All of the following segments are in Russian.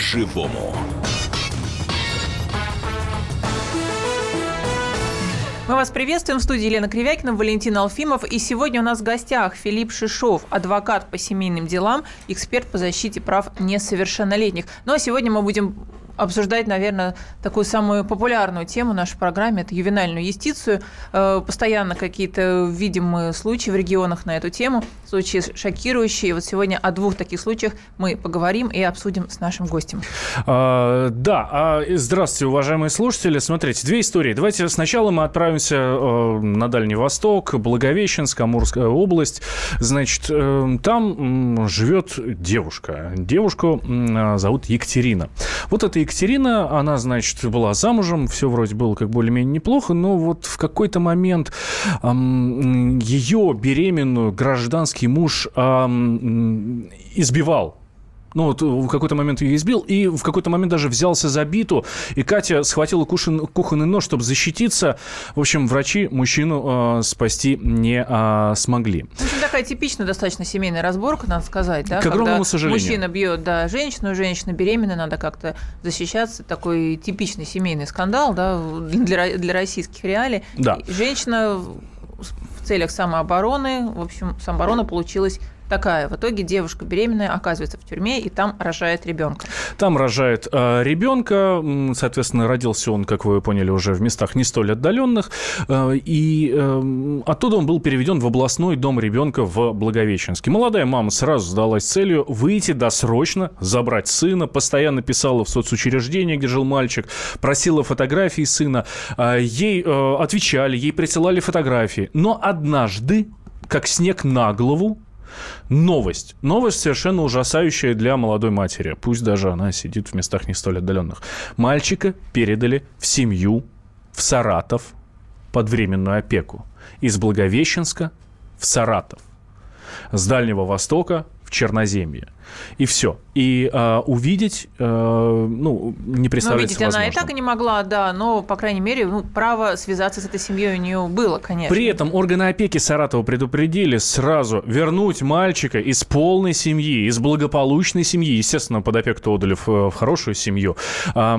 по-живому. Мы вас приветствуем в студии Елена Кривякина, Валентин Алфимов. И сегодня у нас в гостях Филипп Шишов, адвокат по семейным делам, эксперт по защите прав несовершеннолетних. Ну а сегодня мы будем обсуждать, наверное, такую самую популярную тему в нашей программе – это ювенальную юстицию. Э, постоянно какие-то видимые случаи в регионах на эту тему, случаи шокирующие. Вот сегодня о двух таких случаях мы поговорим и обсудим с нашим гостем. А, да, а, здравствуйте, уважаемые слушатели. Смотрите, две истории. Давайте сначала мы отправимся э, на Дальний Восток, Благовещенск, Амурская область. Значит, э, там живет девушка. Девушку зовут Екатерина. Вот эта Екатерина, она, значит, была замужем, все вроде было как более-менее неплохо, но вот в какой-то момент эм, ее беременную гражданский муж эм, избивал ну, вот в какой-то момент ее избил, и в какой-то момент даже взялся за биту, и Катя схватила кушин, кухонный нож, чтобы защититься. В общем, врачи мужчину э, спасти не э, смогли. В общем, такая типичная достаточно семейная разборка, надо сказать, да? К огромному Когда сожалению. мужчина бьет, да, женщину, женщина беременна, надо как-то защищаться. Такой типичный семейный скандал, да, для, для российских реалий. Да. женщина в целях самообороны, в общем, самооборона получилась такая. В итоге девушка беременная оказывается в тюрьме и там рожает ребенка. Там рожает э, ребенка, соответственно, родился он, как вы поняли, уже в местах не столь отдаленных, э, и э, оттуда он был переведен в областной дом ребенка в Благовещенске. Молодая мама сразу сдалась целью выйти досрочно, забрать сына, постоянно писала в соцучреждение, где жил мальчик, просила фотографии сына, э, ей э, отвечали, ей присылали фотографии, но однажды как снег на голову, Новость. Новость совершенно ужасающая для молодой матери. Пусть даже она сидит в местах не столь отдаленных. Мальчика передали в семью в Саратов под временную опеку. Из Благовещенска в Саратов. С Дальнего Востока в Черноземье. И все. И э, увидеть, э, ну, не представляется Ну, видеть она и так и не могла, да, но, по крайней мере, ну, право связаться с этой семьей у нее было, конечно. При этом органы опеки Саратова предупредили сразу вернуть мальчика из полной семьи, из благополучной семьи, естественно, под опеку отдали в, в хорошую семью, э,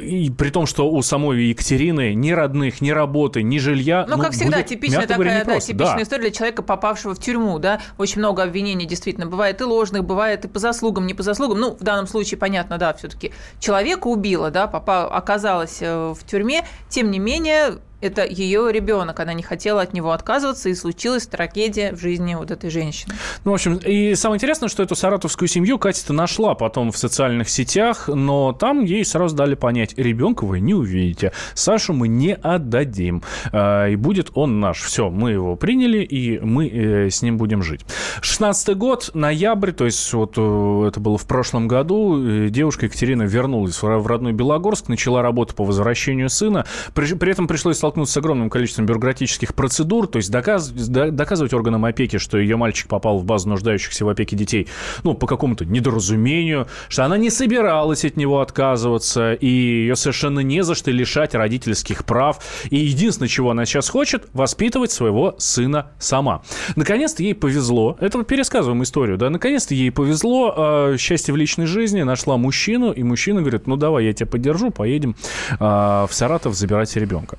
и при том, что у самой Екатерины ни родных, ни работы, ни жилья, ну, ну как всегда, будет, типичная такая, говоря, да, типичная да. история для человека, попавшего в тюрьму, да, очень много обвинений действительно бывает и ложных, бывает бывает и по заслугам, не по заслугам. Ну, в данном случае, понятно, да, все-таки человека убила, да, папа оказалась э, в тюрьме. Тем не менее, это ее ребенок, она не хотела от него отказываться, и случилась трагедия в жизни вот этой женщины. Ну, в общем, и самое интересное, что эту саратовскую семью Катя-то нашла потом в социальных сетях, но там ей сразу дали понять, ребенка вы не увидите, Сашу мы не отдадим, а, и будет он наш. Все, мы его приняли, и мы э, с ним будем жить. 16 год, ноябрь, то есть вот э, это было в прошлом году, э, девушка Екатерина вернулась в родной Белогорск, начала работу по возвращению сына, при, при этом пришлось столкнуться столкнуться с огромным количеством бюрократических процедур, то есть доказ, доказывать органам опеки, что ее мальчик попал в базу нуждающихся в опеке детей, ну, по какому-то недоразумению, что она не собиралась от него отказываться, и ее совершенно не за что лишать родительских прав. И единственное, чего она сейчас хочет, воспитывать своего сына сама. Наконец-то ей повезло, это вот пересказываем историю, да, наконец-то ей повезло, э, счастье в личной жизни, нашла мужчину, и мужчина говорит, ну, давай, я тебя поддержу, поедем э, в Саратов забирать ребенка.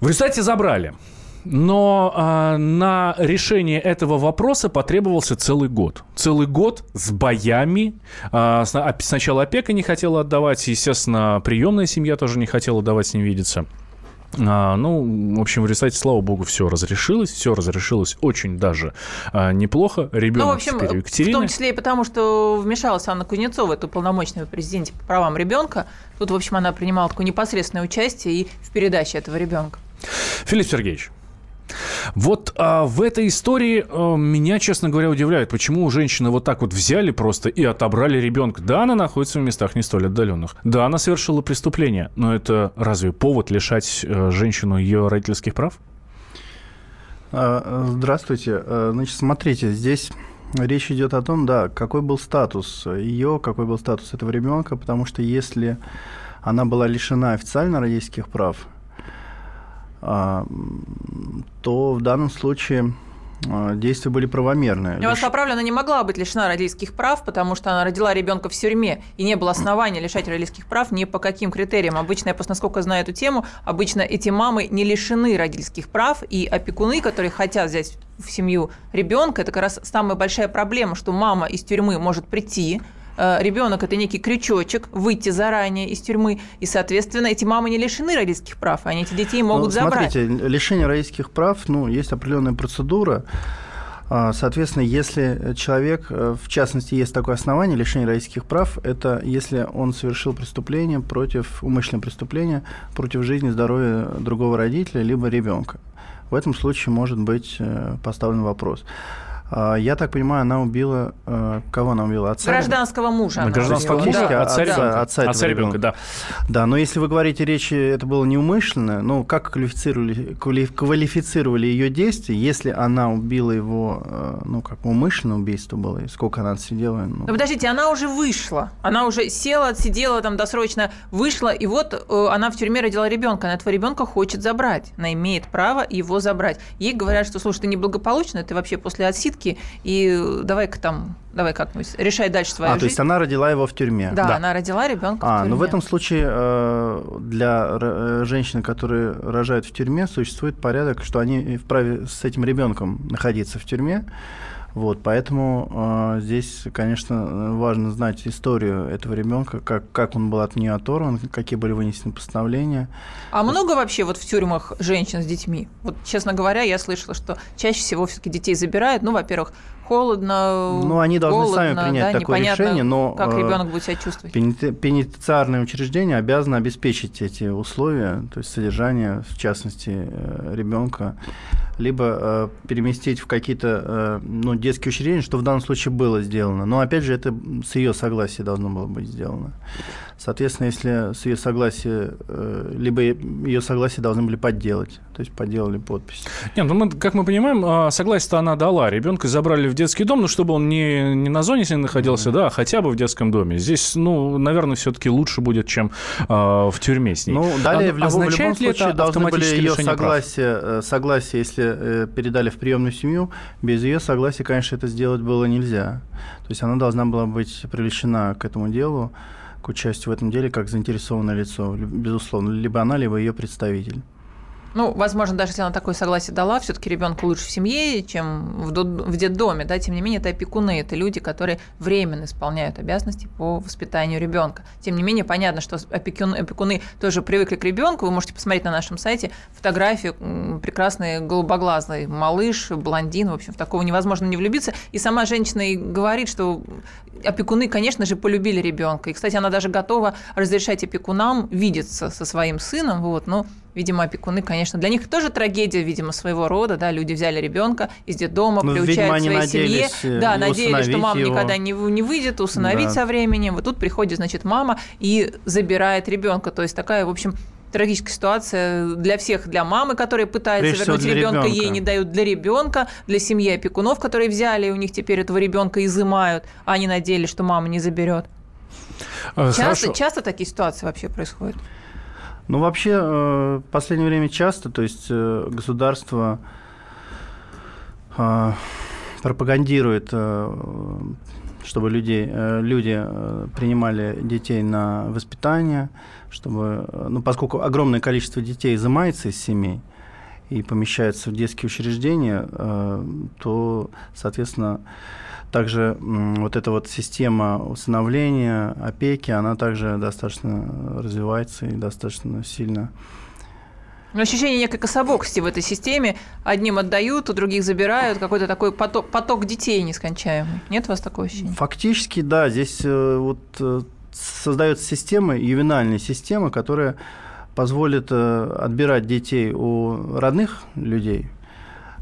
В результате забрали. Но э, на решение этого вопроса потребовался целый год. Целый год с боями. Э, сначала опека не хотела отдавать, естественно, приемная семья тоже не хотела давать с ним видеться. А, ну, в общем, в результате, слава богу, все разрешилось. Все разрешилось очень даже а, неплохо. Ребенок ну, в общем, теперь Екатерина. В том числе и потому, что вмешалась Анна Кузнецова, это уполномоченная президенте по правам ребенка. Тут, в общем, она принимала такое непосредственное участие и в передаче этого ребенка. Филипп Сергеевич, вот а, в этой истории а, меня, честно говоря, удивляет, почему у женщины вот так вот взяли просто и отобрали ребенка. Да, она находится в местах не столь отдаленных. Да, она совершила преступление, но это разве повод лишать а, женщину ее родительских прав? А, здравствуйте. А, значит, смотрите, здесь речь идет о том, да, какой был статус ее, какой был статус этого ребенка, потому что если она была лишена официально родительских прав, то в данном случае э, действия были правомерные. Вас поправлю, она не могла быть лишена родительских прав, потому что она родила ребенка в тюрьме, и не было основания лишать родительских прав ни по каким критериям. Обычно, я просто насколько знаю эту тему, обычно эти мамы не лишены родительских прав, и опекуны, которые хотят взять в семью ребенка, это как раз самая большая проблема, что мама из тюрьмы может прийти, ребенок это некий крючочек, выйти заранее из тюрьмы, и, соответственно, эти мамы не лишены родительских прав, они эти детей могут ну, забрать. Смотрите, лишение родительских прав, ну, есть определенная процедура, а, Соответственно, если человек, э, в частности, есть такое основание лишения родительских прав, это если он совершил преступление против, умышленное преступление против жизни и здоровья другого родителя либо ребенка. В этом случае может быть э, поставлен вопрос. А, я так понимаю, она убила... Э, кого она убила? Отца? Гражданского мужа. Ну, гражданского мужа, да. отца, отца, отца, отца ребенка, да. Да, но если вы говорите, речь это было неумышленно, ну, как квалифицировали, квалифицировали ее действия, если она убила его, э, ну, как умышленное убийство было, и сколько она отсидела? Ну... Но подождите, она уже вышла, она уже села, отсидела там досрочно, вышла, и вот э, она в тюрьме родила ребенка, она этого ребенка хочет забрать, она имеет право его забрать. Ей говорят, что, слушай, ты неблагополучно, ты вообще после отсидки попытки, и давай-ка там, давай как-нибудь, решай дальше свою а, жизнь. то есть она родила его в тюрьме? Да, да. она родила ребенка а, в тюрьме. ну в этом случае э, для э, женщин, которые рожают в тюрьме, существует порядок, что они вправе с этим ребенком находиться в тюрьме, вот, поэтому э, здесь, конечно, важно знать историю этого ребенка, как, как он был от нее оторван, какие были вынесены постановления. А много вообще вот в тюрьмах женщин с детьми? Вот, честно говоря, я слышала, что чаще всего все-таки детей забирают. Ну, во-первых, холодно, Ну, они должны голодно, сами принять да, такое решение, но как э, ребенок будет себя чувствовать. Пенитенциарное учреждение обязано обеспечить эти условия, то есть содержание, в частности, э, ребенка, либо э, переместить в какие-то ну, детские учреждения, что в данном случае было сделано. Но опять же, это с ее согласия должно было быть сделано. Соответственно, если с ее согласия, э, либо ее согласие должны были подделать, то есть подделали подпись. Нет, ну мы, как мы понимаем, а, согласие-то она дала. Ребенка забрали в детский дом, ну, чтобы он не, не на зоне с ней находился, mm-hmm. да, а хотя бы в детском доме. Здесь, ну, наверное, все-таки лучше будет, чем э, в тюрьме с ней. Ну, далее а, в, любом, в любом случае должны были ее согласие, прав? Э, согласие, если э, передали в приемную семью, без ее согласия, конечно, это сделать было нельзя. То есть она должна была быть привлечена к этому делу к участию в этом деле как заинтересованное лицо, безусловно, либо она, либо ее представитель. Ну, возможно, даже если она такое согласие дала, все-таки ребенку лучше в семье, чем в, в детдоме, да, тем не менее, это опекуны, это люди, которые временно исполняют обязанности по воспитанию ребенка. Тем не менее, понятно, что опекуны, опекуны тоже привыкли к ребенку. Вы можете посмотреть на нашем сайте фотографию прекрасный голубоглазый малыш, блондин, в общем, в такого невозможно не влюбиться. И сама женщина и говорит, что опекуны, конечно же, полюбили ребенка. И, кстати, она даже готова разрешать опекунам видеться со своим сыном, вот, но видимо, опекуны, конечно, для них тоже трагедия, видимо, своего рода, да, люди взяли ребенка из детдома, ну, приучают видимо, к своей семье, э, да, надеялись, что мама его. никогда не, не выйдет, усыновить да. со временем, вот тут приходит, значит, мама и забирает ребенка, то есть такая, в общем, трагическая ситуация для всех, для мамы, которая пытается Прежде вернуть ребенка, ей не дают для ребенка, для семьи опекунов, которые взяли, и у них теперь этого ребенка изымают, а они надеялись, что мама не заберет. Э, часто, часто такие ситуации вообще происходят? Ну, вообще, э, в последнее время часто, то есть э, государство э, пропагандирует, чтобы людей, люди принимали детей на воспитание, чтобы, ну, поскольку огромное количество детей изымается из семей и помещается в детские учреждения, то, соответственно, также вот эта вот система усыновления, опеки, она также достаточно развивается и достаточно сильно Ощущение некой кособокости в этой системе. Одним отдают, у других забирают. Какой-то такой поток, поток детей нескончаемый. Нет у вас такого ощущения? Фактически, да. Здесь э, вот э, создается система, ювенальная система, которая позволит э, отбирать детей у родных людей,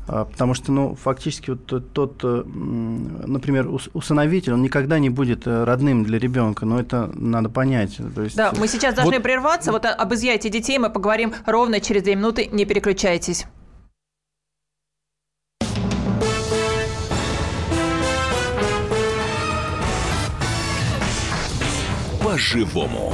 потому что, ну, фактически вот тот, э, например, усыновитель, он никогда не будет э, родным для ребенка, но это надо понять. То есть... Да, мы сейчас должны вот... прерваться. Вот об изъятии детей мы поговорим ровно через две минуты. Не переключайтесь. По-живому.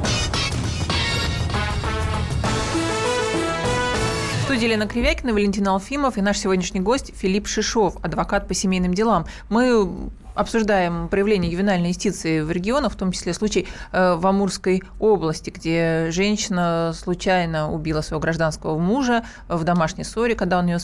Студии Елена Кривякина, Валентин Алфимов и наш сегодняшний гость Филипп Шишов, адвокат по семейным делам. Мы обсуждаем проявление ювенальной юстиции в регионах, в том числе случай э, в Амурской области, где женщина случайно убила своего гражданского мужа в домашней ссоре, когда он ее,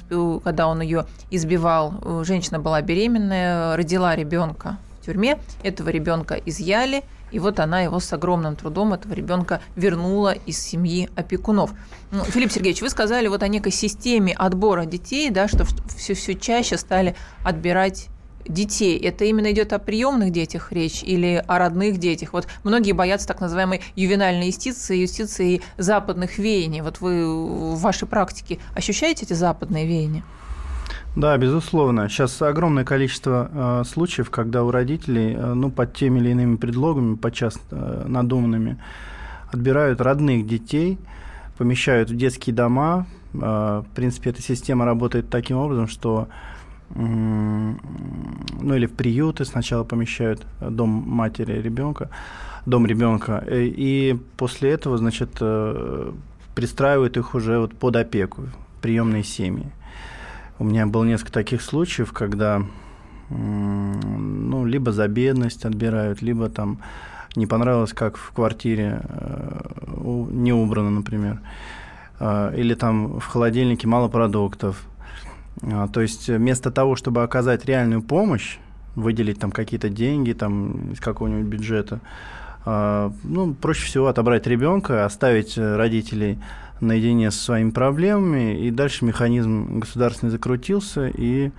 когда он ее избивал. Женщина была беременная, родила ребенка в тюрьме, этого ребенка изъяли, и вот она его с огромным трудом, этого ребенка, вернула из семьи опекунов. Ну, Филипп Сергеевич, вы сказали вот о некой системе отбора детей, да, что все, все чаще стали отбирать детей, это именно идет о приемных детях речь или о родных детях? Вот многие боятся так называемой ювенальной юстиции, юстиции западных веяний. Вот вы в вашей практике ощущаете эти западные веяния? Да, безусловно. Сейчас огромное количество э, случаев, когда у родителей, э, ну, под теми или иными предлогами, подчас э, надуманными, отбирают родных детей, помещают в детские дома. Э, в принципе, эта система работает таким образом, что ну или в приюты сначала помещают э, дом матери ребенка, дом ребенка, э, и после этого, значит, э, пристраивают их уже вот под опеку, приемные семьи. У меня было несколько таких случаев, когда ну, либо за бедность отбирают, либо там не понравилось, как в квартире не убрано, например, или там в холодильнике мало продуктов, а, то есть вместо того, чтобы оказать реальную помощь, выделить там какие-то деньги там, из какого-нибудь бюджета, а, ну, проще всего отобрать ребенка, оставить родителей наедине со своими проблемами, и дальше механизм государственный закрутился, и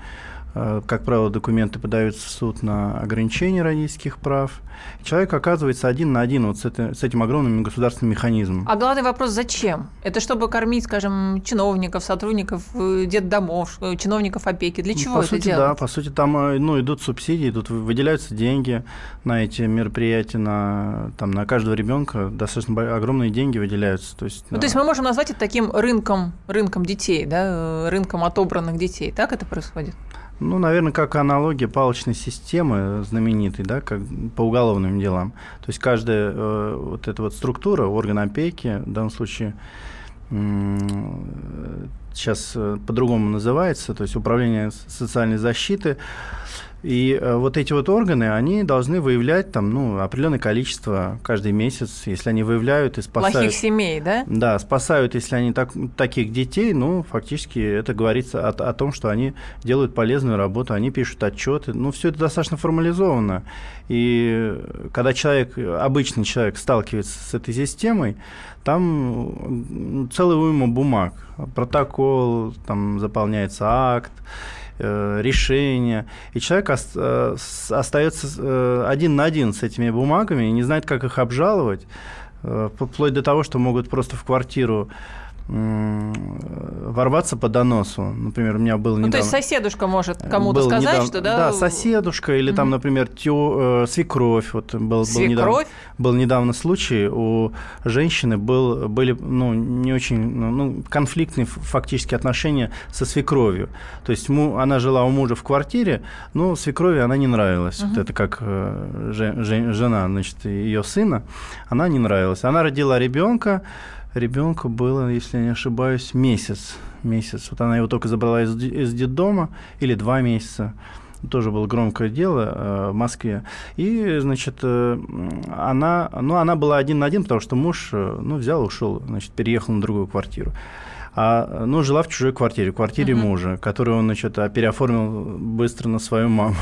как правило, документы подаются в суд на ограничение родительских прав. Человек оказывается один на один вот с, это, с этим огромным государственным механизмом. А главный вопрос, зачем? Это чтобы кормить, скажем, чиновников, сотрудников э, детдомов, э, чиновников опеки? Для чего по это сути, делать? Да, по сути, там ну, идут субсидии, тут выделяются деньги на эти мероприятия, на, там, на каждого ребенка достаточно огромные деньги выделяются. То есть, ну, да. то есть мы можем назвать это таким рынком, рынком детей, да, рынком отобранных детей. Так это происходит? Ну, наверное, как аналогия палочной системы знаменитой, да, как по уголовным делам. То есть каждая э, вот эта вот структура, орган опеки, в данном случае э, сейчас по-другому называется, то есть управление социальной защиты, и э, вот эти вот органы, они должны выявлять там, ну, определенное количество каждый месяц, если они выявляют и спасают... Плохих семей, да? Да, спасают, если они так, таких детей, ну, фактически это говорится о, о том, что они делают полезную работу, они пишут отчеты, ну, все это достаточно формализовано. И когда человек, обычный человек сталкивается с этой системой, там целый уйма бумаг, протокол, там заполняется акт, решения, и человек э, остается э, один на один с этими бумагами и не знает, как их обжаловать, вплоть до того, что могут просто в квартиру ворваться по доносу. Например, у меня был недавно... Ну, то есть соседушка может кому-то сказать, недавно, что да... Да, соседушка или там, например, тё, э, свекровь. Вот был, свекровь? Был недавно, был недавно случай, у женщины был, были ну, не очень ну, ну конфликтные фактически отношения со свекровью. То есть му, она жила у мужа в квартире, но свекрови она не нравилась. Угу. Вот это как э, жена значит, ее сына, она не нравилась. Она родила ребенка, ребенку было, если я не ошибаюсь, месяц. Месяц. Вот она его только забрала из, из детдома, или два месяца. Тоже было громкое дело э, в Москве. И, значит, э, она, ну, она была один на один, потому что муж, э, ну, взял, ушел, значит, переехал на другую квартиру. А, ну, жила в чужой квартире, в квартире uh-huh. мужа, которую он, значит, переоформил быстро на свою маму.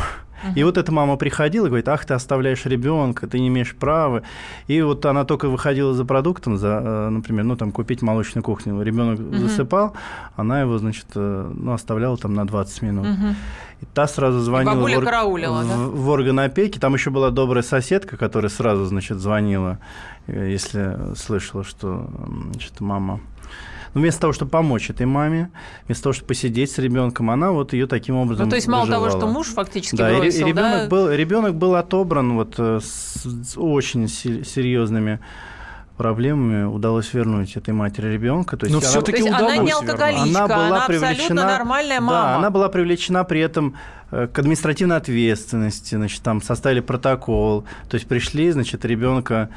И вот эта мама приходила и говорит, ах, ты оставляешь ребенка, ты не имеешь права. И вот она только выходила за продуктом, за, э, например, ну там купить молочную кухню. Ребенок uh-huh. засыпал, она его, значит, э, ну, оставляла там на 20 минут. Uh-huh. И та сразу звонила в, ор... караулила, в, да? в орган опеки. Там еще была добрая соседка, которая сразу, значит, звонила, э, если слышала, что значит, мама Но вместо того, чтобы помочь этой маме, вместо того, чтобы посидеть с ребенком, она вот ее таким образом Ну, то есть мало выживала. того, что муж фактически да, бросил, и, ребенок, да? был, ребенок был отобран вот э, с, с очень се- серьезными проблемами удалось вернуть этой матери ребенка. То есть Но она- все-таки То есть она не удалось алкоголичка, вернуть. она абсолютно нормальная мама. Да, она была привлечена при этом э, к административной ответственности, значит, там составили протокол, то есть пришли, значит, ребенка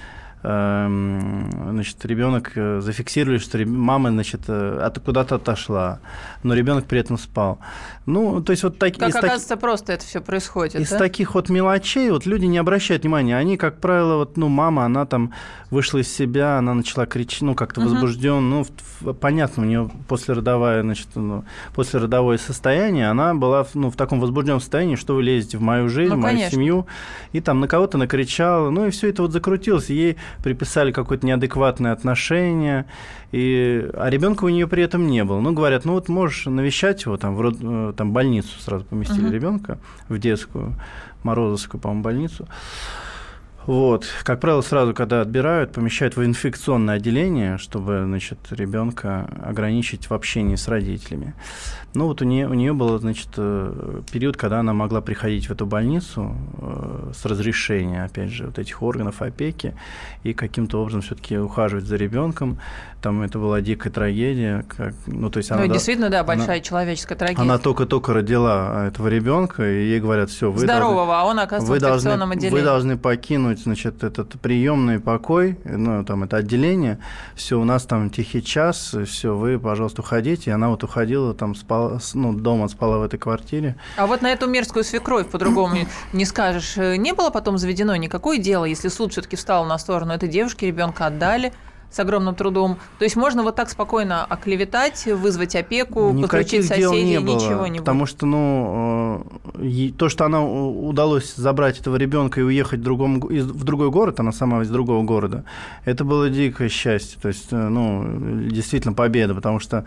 значит, ребенок э, зафиксировали, что мама, значит, э, от- куда-то отошла, но ребенок при этом спал. Ну, то есть вот так, Как из таки- оказывается, просто это все происходит, из да? таких вот мелочей вот люди не обращают внимания. Они, как правило, вот, ну, мама, она там вышла из себя, она начала кричать, ну, как-то возбужден. Ну, понятно, у нее послеродовое, значит, ну, послеродовое состояние, она была ну, в таком возбужденном состоянии, что вы лезете в мою жизнь, Ну, в мою конечно. семью, и там на кого-то накричала, ну, и все это вот закрутилось. Ей приписали какое-то неадекватное отношение, и... а ребенка у нее при этом не было. Ну, говорят, ну, вот можешь навещать его, там, в род- э, там больницу сразу поместили Мгм. ребенка в детскую, Морозовскую, по-моему, больницу. Вот. Как правило, сразу, когда отбирают, помещают в инфекционное отделение, чтобы, значит, ребенка ограничить в общении с родителями. Ну, вот у нее, у нее был, значит, э, период, когда она могла приходить в эту больницу э, с разрешения, опять же, вот этих органов опеки и каким-то образом все-таки ухаживать за ребенком. Там это была дикая трагедия. Как, ну, то есть Ну, она, да- действительно, да, она- большая человеческая трагедия. она только-только родила этого ребенка, и ей говорят, все, вы должны- Здорового, а он оказывается вы в должны, инфекционном отделении. вы должны покинуть, значит, этот приемный покой, ну, там, это отделение, все, у нас там тихий час, все, вы, пожалуйста, уходите. И она вот уходила, там, спала, с- ну, дома спала в этой квартире. А вот на эту мерзкую свекровь по-другому не скажешь. Э, Не было потом заведено никакое дело, если суд все-таки встал на сторону этой девушки, ребенка отдали с огромным трудом. То есть можно вот так спокойно оклеветать, вызвать опеку, подключить Никаких дел соседей, не было, ничего не потому что, ну, э, то, что она удалось забрать этого ребенка и уехать в, другом, в другой город, она сама из другого города, это было дикое счастье, то есть, э, ну, действительно победа, потому что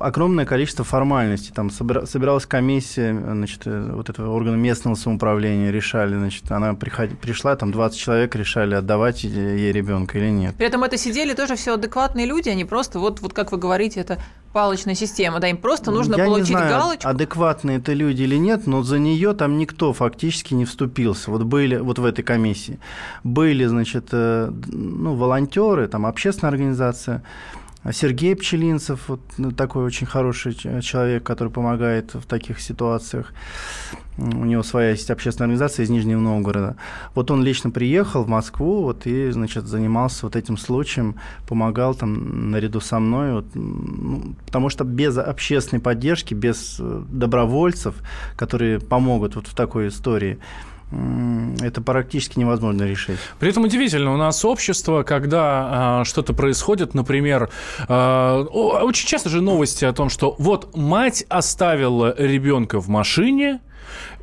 огромное количество формальностей. Там собира- собиралась комиссия, значит, э, вот этого органа местного самоуправления, решали, значит, она приход- пришла, там 20 человек решали, отдавать ей ребенка или нет. При этом это сидели тоже все адекватные люди, они просто, вот, вот как вы говорите, это палочная система, да, им просто нужно Я получить не знаю, галочку. адекватные это люди или нет, но за нее там никто фактически не вступился. Вот были вот в этой комиссии были, значит, э, ну, волонтеры, там общественная организация. Сергей Пчелинцев, вот ну, такой очень хороший человек, который помогает в таких ситуациях. У него своя есть общественная организация из Нижнего Новгорода. Вот он лично приехал в Москву вот, и значит, занимался вот этим случаем, помогал там наряду со мной. Вот, ну, потому что без общественной поддержки, без э, добровольцев, которые помогут вот в такой истории, это практически невозможно решить. При этом удивительно, у нас общество, когда а, что-то происходит, например, о- очень часто же новости о том, что вот мать оставила ребенка в машине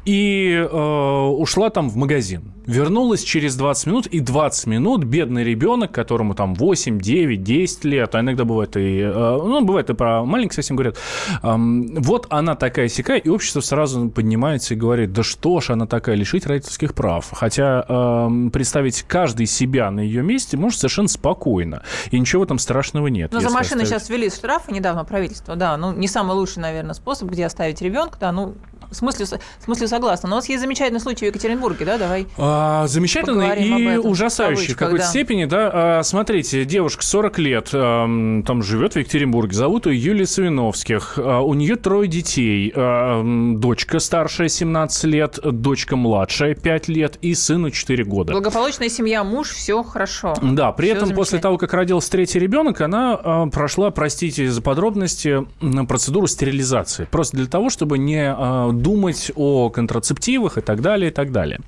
и э, ушла там в магазин. Вернулась через 20 минут, и 20 минут бедный ребенок, которому там 8, 9, 10 лет, а иногда бывает и, э, ну, бывает и про маленьких совсем говорят, эм, вот она такая сякая, и общество сразу поднимается и говорит, да что ж она такая, лишить родительских прав. Хотя эм, представить каждый себя на ее месте может совершенно спокойно, и ничего в этом страшного нет. Но за если машины оставить. сейчас ввели штрафы недавно правительство, да, ну не самый лучший, наверное, способ, где оставить ребенка, да, ну в смысле, в смысле согласна. Но у нас есть замечательный случай в Екатеринбурге, да, давай. А, замечательный и ужасающий в какой-то да. степени, да. А, смотрите, девушка 40 лет, ам, там живет в Екатеринбурге, зовут ее Юлия Савиновских. А, у нее трое детей. А, дочка старшая 17 лет, дочка младшая 5 лет и сыну 4 года. Благополучная семья, муж, все хорошо. Да, при Всё этом после того, как родился третий ребенок, она а, прошла, простите за подробности, процедуру стерилизации. Просто для того, чтобы не а, думать о контрацептивах и так далее, и так далее.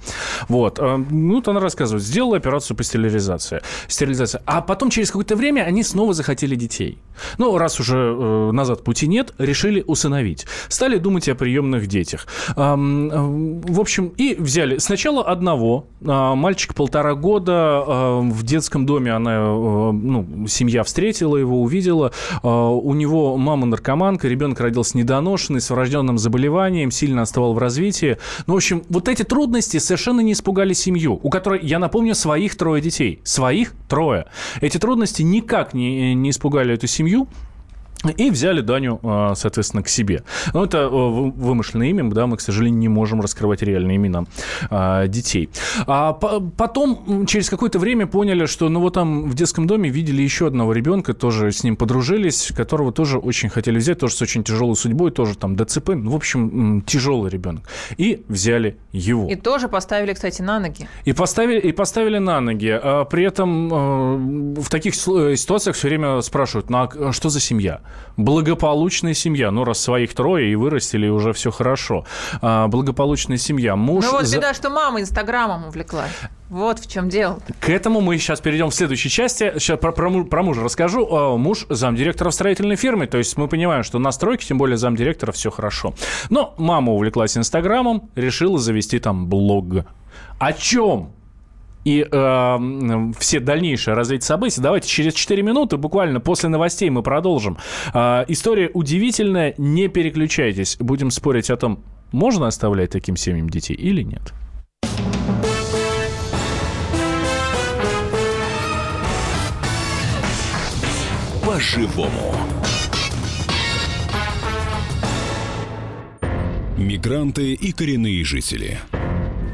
Вот. а, Ну, вот она рассказывает, сделала операцию по стерилизации. стерилизации. А потом, через какое-то время, они снова захотели детей. Ну, раз уже э, назад пути нет, решили усыновить. Стали думать о приемных детях. Ам, в общем, и взяли сначала одного, а, мальчик полтора года, а, в детском доме она, э, ну, семья встретила его, увидела. А, У него мама наркоманка, ребенок родился недоношенный, с врожденным заболеванием, сильно отставал в развитии. Ну, в общем, вот эти трудности совершенно не испугали семью, у которой, я напомню, своих трое детей. Своих трое. Эти трудности никак не, не испугали эту семью. И взяли Даню, а, соответственно, к себе. Но это э, вымышленное имя, да, мы, к сожалению, не можем раскрывать реальные имена а, детей. А потом, через какое-то время поняли, что, ну, вот там в детском доме видели еще одного ребенка, тоже с ним подружились, которого тоже очень хотели взять, тоже с очень тяжелой судьбой, тоже там ДЦП, ну, в общем, тяжелый ребенок. И взяли его. И тоже поставили, кстати, на ноги. И поставили, и поставили на ноги. А при этом э, в таких э, ситуациях все время спрашивают, ну, а что за семья? Благополучная семья. Ну, раз своих трое и вырастили, уже все хорошо. А, благополучная семья. Муж... Ну, вот за... беда, что мама Инстаграмом увлеклась. Вот в чем дело. К этому мы сейчас перейдем в следующей части. Сейчас про, про, про мужа расскажу. А, муж замдиректора строительной фирме. То есть мы понимаем, что на стройке, тем более замдиректора, все хорошо. Но мама увлеклась Инстаграмом, решила завести там блог. О чем? И э, все дальнейшие развитие событий. Давайте через 4 минуты, буквально после новостей, мы продолжим. Э, история удивительная, не переключайтесь. Будем спорить о том, можно оставлять таким семьям детей или нет. По-живому. Мигранты и коренные жители –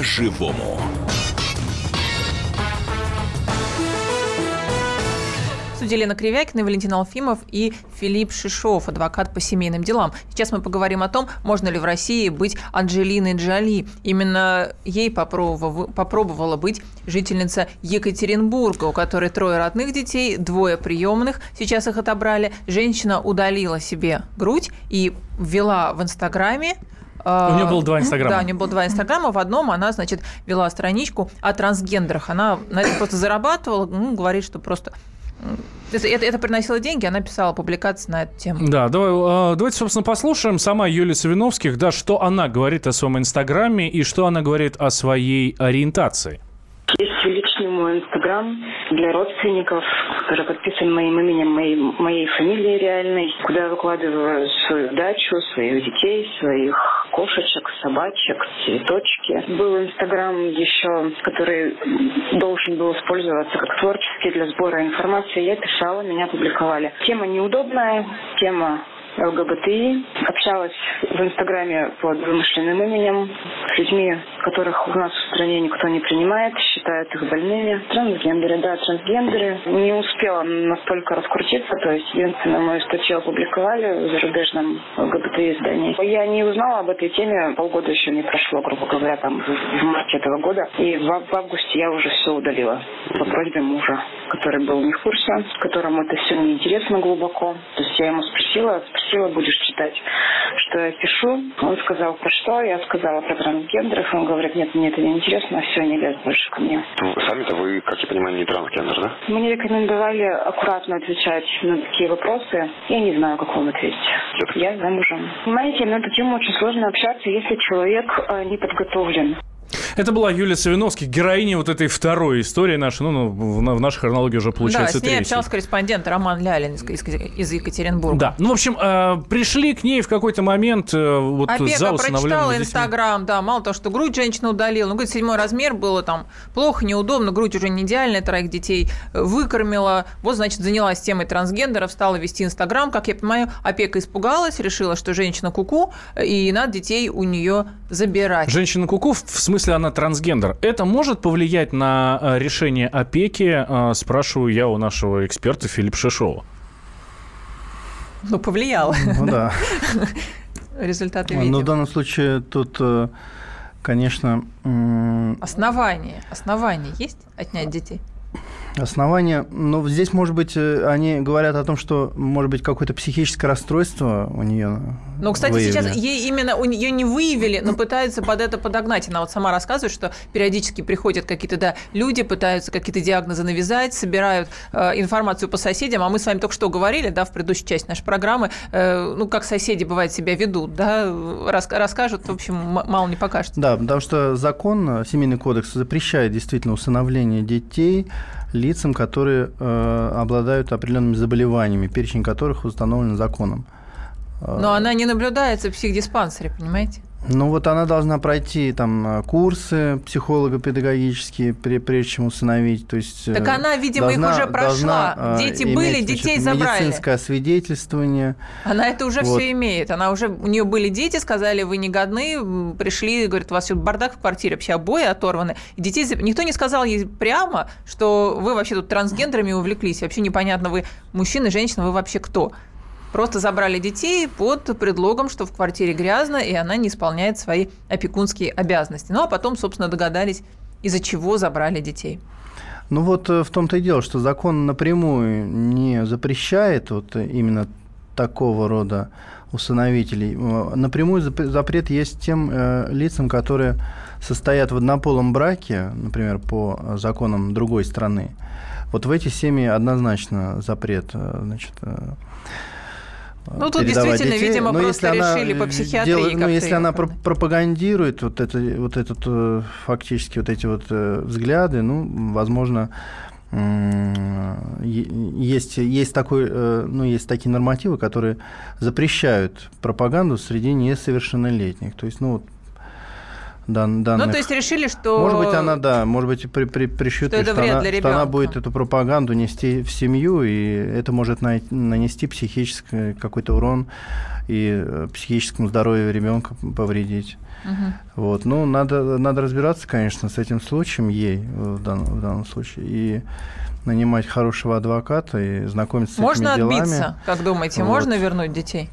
По-живому. студии Лена Кривякина, Валентин Алфимов и Филипп Шишов, адвокат по семейным делам. Сейчас мы поговорим о том, можно ли в России быть Анджелиной Джоли. Именно ей попробовала, попробовала быть жительница Екатеринбурга, у которой трое родных детей, двое приемных, сейчас их отобрали. Женщина удалила себе грудь и ввела в Инстаграме у нее было два инстаграма. Да, у нее было два инстаграма. В одном она, значит, вела страничку о трансгендерах. Она на этом просто зарабатывала, ну, говорит, что просто это, это, это приносило деньги, она писала публикации на эту тему. Да, давай, а, давайте, собственно, послушаем сама Юлия Савиновских, да, что она говорит о своем инстаграме и что она говорит о своей ориентации. Есть мой инстаграм для родственников, который подписан моим именем, моей, моей фамилией реальной, куда я выкладываю свою дачу, своих детей, своих кошечек, собачек, цветочки. Был инстаграм еще, который должен был использоваться как творческий для сбора информации. Я писала, меня публиковали. Тема неудобная, тема ЛГБТИ. Общалась в Инстаграме под вымышленным именем с людьми, которых у нас в стране никто не принимает, считают их больными. Трансгендеры, да, трансгендеры. Не успела настолько раскрутиться, то есть единственное, мою статью опубликовали в зарубежном ЛГБТИ издании. Я не узнала об этой теме, полгода еще не прошло, грубо говоря, там в марте этого года. И в августе я уже все удалила по просьбе мужа, который был не в курсе, которому это все неинтересно глубоко. То есть я ему спросила, спросила, будешь читать, что я пишу. Он сказал, про что? Я сказала про трансгендеров. Он говорит, нет, мне это не интересно, все, не лез больше ко мне. Сами-то вы, как я понимаю, не трансгендер, да? Мне рекомендовали аккуратно отвечать на такие вопросы. Я не знаю, как вам ответить. Нет. Я замужем. Понимаете, на эту тему очень сложно общаться, если человек э, не подготовлен. Это была Юлия Савиновских, героиня вот этой второй истории нашей, ну, ну в нашей хронологии уже получается Да, с ней третьей. общался корреспондент Роман Лялин из, из Екатеринбурга. Да, ну, в общем, э, пришли к ней в какой-то момент э, вот Опека за прочитала Инстаграм, да, мало того, что грудь женщина удалила, ну, говорит, седьмой размер было там плохо, неудобно, грудь уже не идеальная, троих детей выкормила, вот, значит, занялась темой трансгендеров, стала вести Инстаграм, как я понимаю, опека испугалась, решила, что женщина куку, и надо детей у нее забирать. Женщина куку, в смысле она трансгендер. Это может повлиять на э, решение опеки, э, спрашиваю я у нашего эксперта Филиппа Шишова. Ну, повлияло. Ну да. Результаты видим. Но в данном случае тут, э, конечно... Основания. Основания есть отнять детей? Основания, ну, здесь, может быть, э, они говорят о том, что, может быть, какое-то психическое расстройство у нее. Ну, кстати, выявили. сейчас ей именно у нее не выявили, но пытаются под это подогнать. Она вот сама рассказывает, что периодически приходят какие-то да, люди, пытаются какие-то диагнозы навязать, собирают э, информацию по соседям. А мы с вами только что говорили, да, в предыдущей части нашей программы, э, ну, как соседи, бывает, себя ведут, да, рас, расскажут, в общем, мало не покажет. Да, потому что закон, семейный кодекс запрещает действительно усыновление детей, лицам, которые э, обладают определенными заболеваниями, перечень которых установлен законом. Но она не наблюдается в психдиспансере, понимаете? Ну вот она должна пройти там курсы психолого-педагогические, прежде чем усыновить. То есть, так она, видимо, должна, их уже прошла. Должна, Дети иметь, были, детей значит, забрали. Медицинское свидетельствование. Она это уже вот. все имеет. Она уже, у нее были дети, сказали, вы не годны, пришли, говорят, у вас бардак в квартире, вообще обои оторваны. И детей... Никто не сказал ей прямо, что вы вообще тут трансгендерами увлеклись. Вообще непонятно, вы мужчина, женщина, вы вообще кто? Просто забрали детей под предлогом, что в квартире грязно, и она не исполняет свои опекунские обязанности. Ну, а потом, собственно, догадались, из-за чего забрали детей. Ну вот э, в том-то и дело, что закон напрямую не запрещает вот именно такого рода усыновителей. Э, напрямую запрет есть тем э, лицам, которые состоят в однополом браке, например, по законам другой страны. Вот в эти семьи однозначно запрет. Значит, ну, тут действительно, детей. видимо, Но просто решили по психиатрии делает, Ну, если она пропагандирует вот, это, вот этот э, фактически вот эти вот э, взгляды, ну, возможно, есть, есть, такой, э, ну, есть такие нормативы, которые запрещают пропаганду среди несовершеннолетних. То есть, ну, вот дан, данных. Ну, то есть решили, что... Может быть, она, да, может быть, при, при, пришьют, что, что, она, что она будет эту пропаганду нести в семью, и это может на, нанести психический какой-то урон и э, психическому здоровью ребенка повредить. Угу. Вот. Ну, надо, надо разбираться, конечно, с этим случаем ей в данном, в данном случае. И нанимать хорошего адвоката и знакомиться можно с этими делами. Можно отбиться, как думаете? Вот. Можно вернуть детей?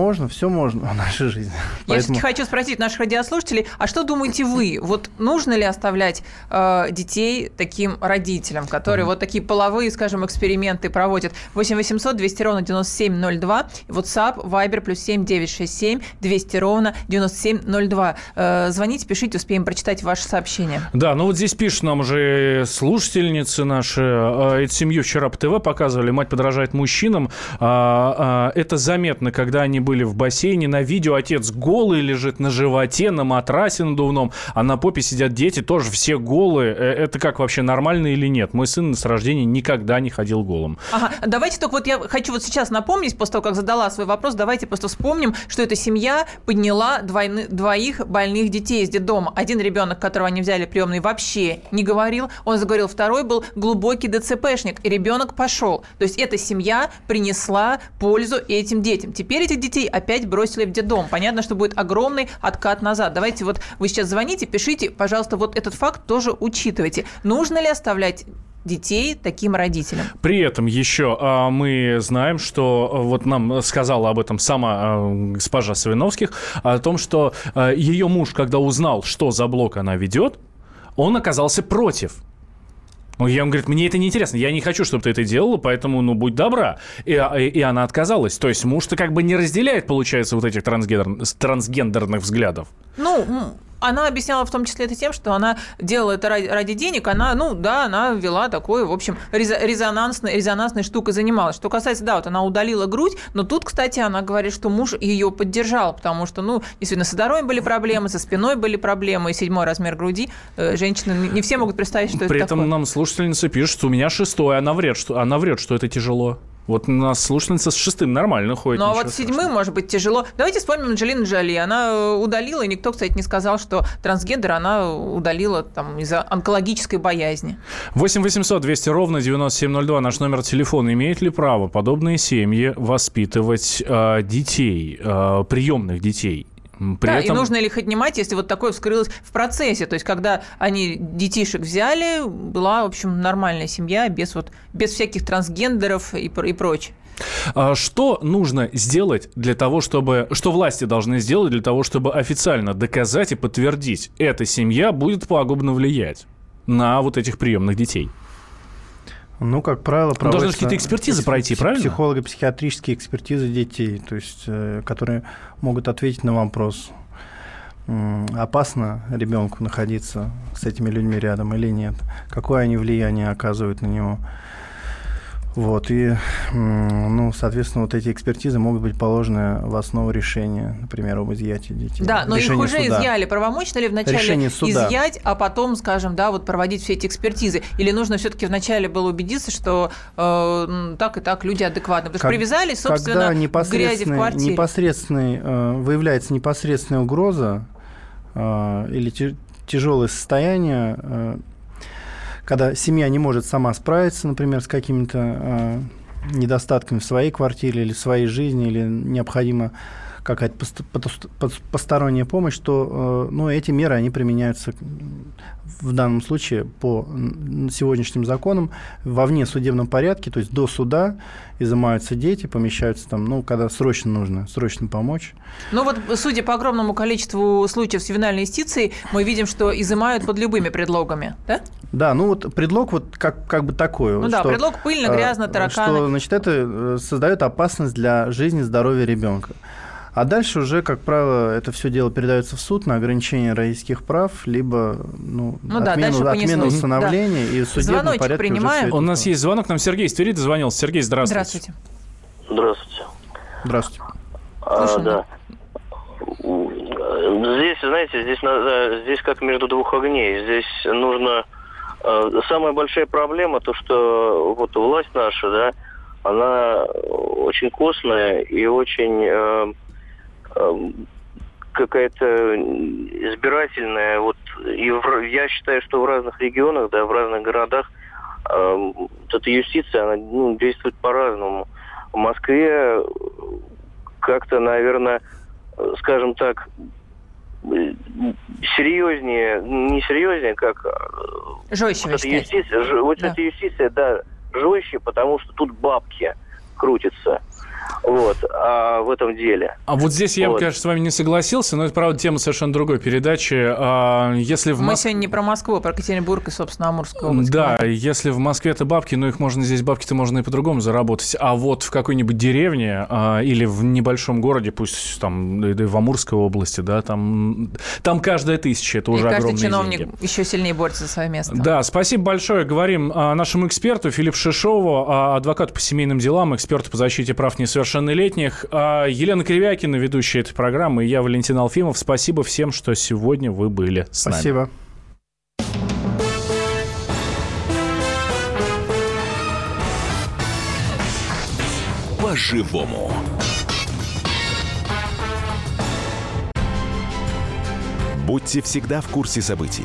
Можно, все можно в нашей жизни. Я Поэтому... все-таки хочу спросить наших радиослушателей, а что думаете вы? Вот нужно ли оставлять э, детей таким родителям, которые mm-hmm. вот такие половые, скажем, эксперименты проводят? 8 800 200 ровно 9702, WhatsApp, Viber, плюс 7 967 200 ровно 9702. Э, звоните, пишите, успеем прочитать ваши сообщения. Да, ну вот здесь пишут нам уже слушательницы наши. Э, эту семью вчера по ТВ показывали, мать подражает мужчинам. А, а, это заметно, когда они были в бассейне. На видео отец голый лежит на животе, на матрасе надувном, а на попе сидят дети, тоже все голые. Э, это как вообще нормально или нет? Мой сын с рождения никогда не ходил голым. Ага, давайте только вот я хочу вот сейчас напомнить, после того, как задала свой вопрос, давайте просто вспомним, что эта семья подняла двойны, двоих больных детей из детдома. Один ребенок, которого они взяли приемный, вообще не говорил, он заговорил, второй был глубокий ДЦПшник, и ребенок пошел. То есть эта семья принесла пользу этим детям. Теперь этих детей опять бросили в детдом. Понятно, что будет огромный откат назад. Давайте вот вы сейчас звоните, пишите, пожалуйста, вот этот факт тоже учитывайте. Нужно ли оставлять детей таким родителям. При этом еще а, мы знаем, что а, вот нам сказала об этом сама а, госпожа Савиновских, о том, что ее муж, когда узнал, что за блок она ведет, он оказался против. Ну, я ему говорит, мне это не интересно, я не хочу, чтобы ты это делала, поэтому, ну, будь добра. И, и, и она отказалась. То есть муж-то как бы не разделяет, получается, вот этих трансгендер, трансгендерных взглядов. Ну, она объясняла в том числе это тем, что она делала это ради, ради денег, она, ну да, она вела такой, в общем, резонансной, резонансной штукой занималась. Что касается, да, вот она удалила грудь, но тут, кстати, она говорит, что муж ее поддержал, потому что, ну, действительно, со здоровьем были проблемы, со спиной были проблемы, и седьмой размер груди. Э, женщины не все могут представить, что При это этом такое. нам слушательница пишет, что у меня шестой, она врет, что, она врет, что это тяжело. Вот у нас слушательница с шестым нормально ходит. Ну, а вот седьмым, страшного. может быть, тяжело. Давайте вспомним Анджелину Джоли. Она э, удалила, и никто, кстати, не сказал, что трансгендер она удалила там из-за онкологической боязни. 8 800 200 ровно 9702 наш номер телефона. Имеют ли право подобные семьи воспитывать э, детей, э, приемных детей? При да, этом... и нужно ли их отнимать, если вот такое вскрылось в процессе. То есть, когда они детишек взяли, была, в общем, нормальная семья, без, вот, без всяких трансгендеров и, и прочее. А что нужно сделать для того, чтобы... Что власти должны сделать для того, чтобы официально доказать и подтвердить, эта семья будет пагубно влиять? на вот этих приемных детей? Ну, как правило, проводятся... Должны какие-то экспертизы пройти, правильно? Психолого-психиатрические экспертизы детей, то есть, э, которые могут ответить на вопрос, опасно ребенку находиться с этими людьми рядом или нет, какое они влияние оказывают на него. Вот, и, ну, соответственно, вот эти экспертизы могут быть положены в основу решения, например, об изъятии детей. Да, но Решение их уже суда. изъяли. Правомочно ли вначале изъять, а потом, скажем, да, вот проводить все эти экспертизы? Или нужно все-таки вначале было убедиться, что э, так и так люди адекватны? Потому что Как- привязали, собственно, когда к грязи в квартире. непосредственный, э, выявляется непосредственная угроза э, или тяжелое состояние, э, когда семья не может сама справиться, например, с какими-то э, недостатками в своей квартире или в своей жизни, или необходима какая-то посторонняя помощь, то э, ну, эти меры они применяются в данном случае по сегодняшним законам во внесудебном порядке, то есть до суда изымаются дети, помещаются там, ну, когда срочно нужно, срочно помочь. Ну вот, судя по огромному количеству случаев с ювенальной юстицией, мы видим, что изымают под любыми предлогами, да? Да, ну вот предлог вот как, как бы такой. Ну вот, да, что, предлог пыльно, э, грязно, тараканы. Что, значит, это э, создает опасность для жизни и здоровья ребенка. А дальше уже, как правило, это все дело передается в суд на ограничение родительских прав, либо ну, Ну да, отмену, дальше отмену усыновления и в судебном Звоночек порядке уже принимаем? это У нас есть звонок, нам Сергей из Твери дозвонился. Сергей, здравствуйте. Здравствуйте. Здравствуйте. Здравствуйте. А, да. Здесь, знаете, здесь, надо, здесь как между двух огней. Здесь нужно... э, Самая большая проблема, то, что вот власть наша, да, она очень костная и очень э, э, какая-то избирательная. Вот, и в- я считаю, что в разных регионах, да, в разных городах э, эта юстиция, она ну, действует по-разному. В Москве э, как-то, наверное, э, скажем так, э, серьезнее, не серьезнее, как Жестче, вот эта юстиция, ж- вот Да. эта юстиция, да, жестче, потому что тут бабки крутятся. Вот, а в этом деле. А вот здесь я бы, Вот. конечно, с вами не согласился, но это, правда, тема совершенно другой передачи. А, Если в Мы Мос- сегодня не про Москву, а про Екатеринбург и, собственно, Амурскую область. Да, если в Москве это бабки, ну их можно здесь бабки-то можно и по-другому заработать. А вот в какой-нибудь деревне а, или в небольшом городе, пусть там да и в Амурской области, да, там, там каждая тысяча, это И уже каждый огромные чиновник деньги. еще сильнее борется за свое место. Да, спасибо большое. Говорим а, нашему эксперту Филиппу Шишову, а, адвокату по семейным делам, эксперту по защите прав несовершеннолетних. А, Елена Кривякина, ведущая этой программы, и я, Валентин Алфимов. Спасибо всем, что сегодня вы были с нами. Спасибо. По-живому. Будьте всегда в курсе событий.